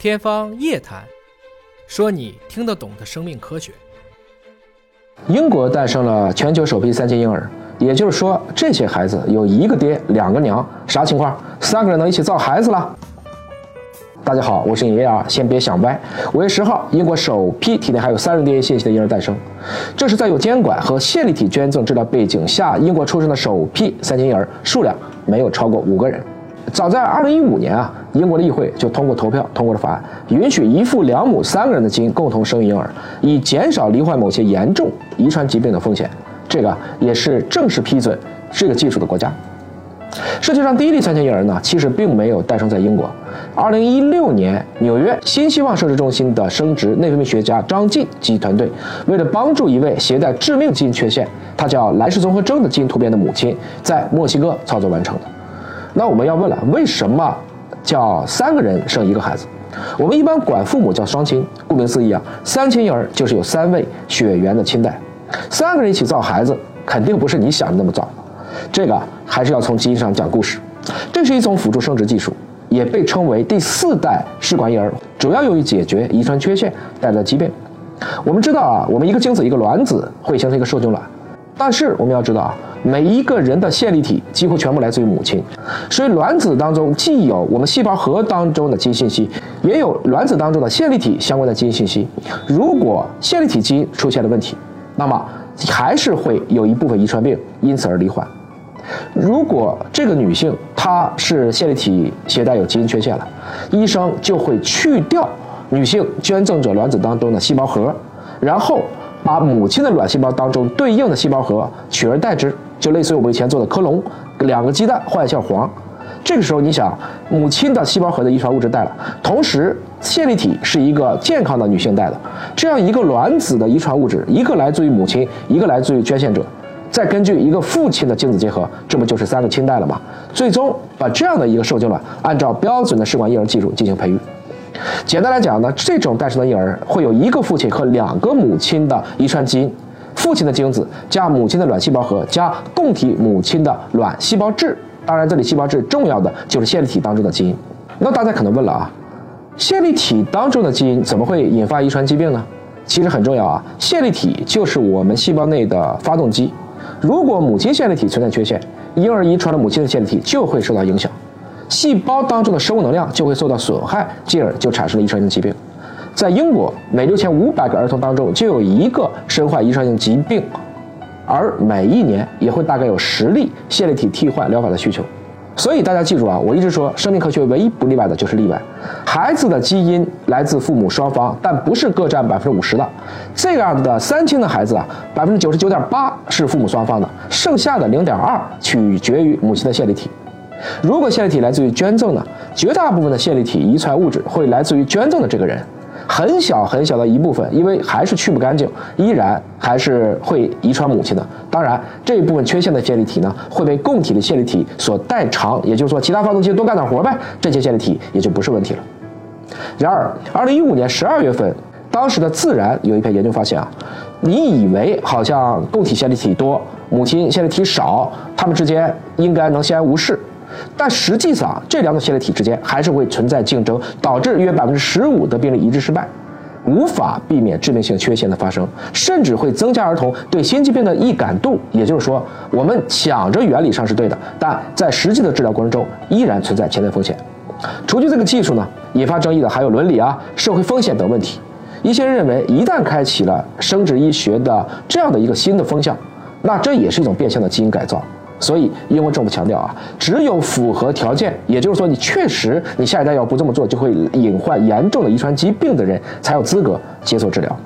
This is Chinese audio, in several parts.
天方夜谭，说你听得懂的生命科学。英国诞生了全球首批三亲婴儿，也就是说，这些孩子有一个爹，两个娘，啥情况？三个人能一起造孩子了？大家好，我是爷爷，先别想歪。五月十号，英国首批体内还有三人 DNA 信息的婴儿诞生，这是在有监管和线粒体捐赠治疗背景下，英国出生的首批三亲婴儿，数量没有超过五个人。早在二零一五年啊，英国的议会就通过投票通过了法案，允许一父两母三个人的基因共同生育婴儿，以减少罹患某些严重遗传疾病的风险。这个也是正式批准这个技术的国家。世界上第一例三亲婴儿呢，其实并没有诞生在英国。二零一六年，纽约新希望生殖中心的生殖内分泌学家张晋及团队，为了帮助一位携带致命基因缺陷，他叫莱氏综合征的基因突变的母亲，在墨西哥操作完成的。那我们要问了，为什么叫三个人生一个孩子？我们一般管父母叫双亲，顾名思义啊，三亲婴儿就是有三位血缘的亲代，三个人一起造孩子，肯定不是你想的那么造。这个还是要从基因上讲故事。这是一种辅助生殖技术，也被称为第四代试管婴儿，主要用于解决遗传缺陷带来的疾病。我们知道啊，我们一个精子一个卵子会形成一个受精卵，但是我们要知道啊。每一个人的线粒体几乎全部来自于母亲，所以卵子当中既有我们细胞核当中的基因信息，也有卵子当中的线粒体相关的基因信息。如果线粒体基因出现了问题，那么还是会有一部分遗传病因此而罹患。如果这个女性她是线粒体携带有基因缺陷了，医生就会去掉女性捐赠者卵子当中的细胞核，然后把母亲的卵细胞当中对应的细胞核取而代之。就类似于我们以前做的克隆，两个鸡蛋换一下黄。这个时候，你想，母亲的细胞核的遗传物质带了，同时线粒体是一个健康的女性带的，这样一个卵子的遗传物质，一个来自于母亲，一个来自于捐献者，再根据一个父亲的精子结合，这不就是三个亲代了吗？最终把这样的一个受精卵按照标准的试管婴儿技术进行培育。简单来讲呢，这种诞生的婴儿会有一个父亲和两个母亲的遗传基因。父亲的精子加母亲的卵细胞核加供体母亲的卵细胞质，当然这里细胞质重要的就是线粒体当中的基因。那大家可能问了啊，线粒体当中的基因怎么会引发遗传疾病呢？其实很重要啊，线粒体就是我们细胞内的发动机。如果母亲线粒体存在缺陷，婴儿遗传了母亲的线粒体就会受到影响，细胞当中的生物能量就会受到损害，进而就产生了遗传性疾病。在英国，每六千五百个儿童当中就有一个身患遗传性疾病，而每一年也会大概有十例线粒体替换疗法的需求。所以大家记住啊，我一直说，生命科学唯一不例外的就是例外。孩子的基因来自父母双方，但不是各占百分之五十的。这样的三亲的孩子啊，百分之九十九点八是父母双方的，剩下的零点二取决于母亲的线粒体。如果线粒体来自于捐赠呢，绝大部分的线粒体遗传物质会来自于捐赠的这个人。很小很小的一部分，因为还是去不干净，依然还是会遗传母亲的。当然，这一部分缺陷的线粒体呢，会被供体的线粒体所代偿，也就是说，其他发动机多干点活呗，这些线粒体也就不是问题了。然而，二零一五年十二月份，当时的《自然》有一篇研究发现啊，你以为好像供体线粒体多，母亲线粒体少，它们之间应该能相安无事。但实际上，这两种线粒体之间还是会存在竞争，导致约百分之十五的病例移植失败，无法避免致命性缺陷的发生，甚至会增加儿童对心肌病的易感度。也就是说，我们想着原理上是对的，但在实际的治疗过程中依然存在潜在风险。除去这个技术呢，引发争议的还有伦理啊、社会风险等问题。一些人认为，一旦开启了生殖医学的这样的一个新的风向，那这也是一种变相的基因改造。所以，英国政府强调啊，只有符合条件，也就是说，你确实你下一代要不这么做，就会隐患严重的遗传疾病的人，才有资格接受治疗。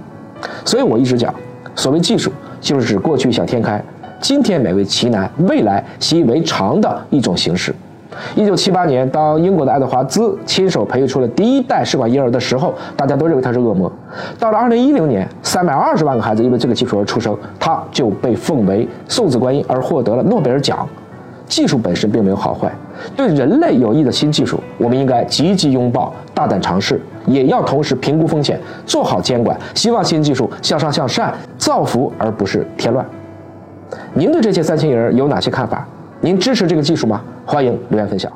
所以我一直讲，所谓技术，就是指过去想天开，今天美为其难，未来习以为常的一种形式。一九七八年，当英国的爱德华兹亲手培育出了第一代试管婴儿的时候，大家都认为他是恶魔。到了二零一零年，三百二十万个孩子因为这个技术而出生，他就被奉为送子观音而获得了诺贝尔奖。技术本身并没有好坏，对人类有益的新技术，我们应该积极拥抱、大胆尝试，也要同时评估风险，做好监管。希望新技术向上向善，造福而不是添乱。您对这些三亲婴儿有哪些看法？您支持这个技术吗？欢迎留言分享。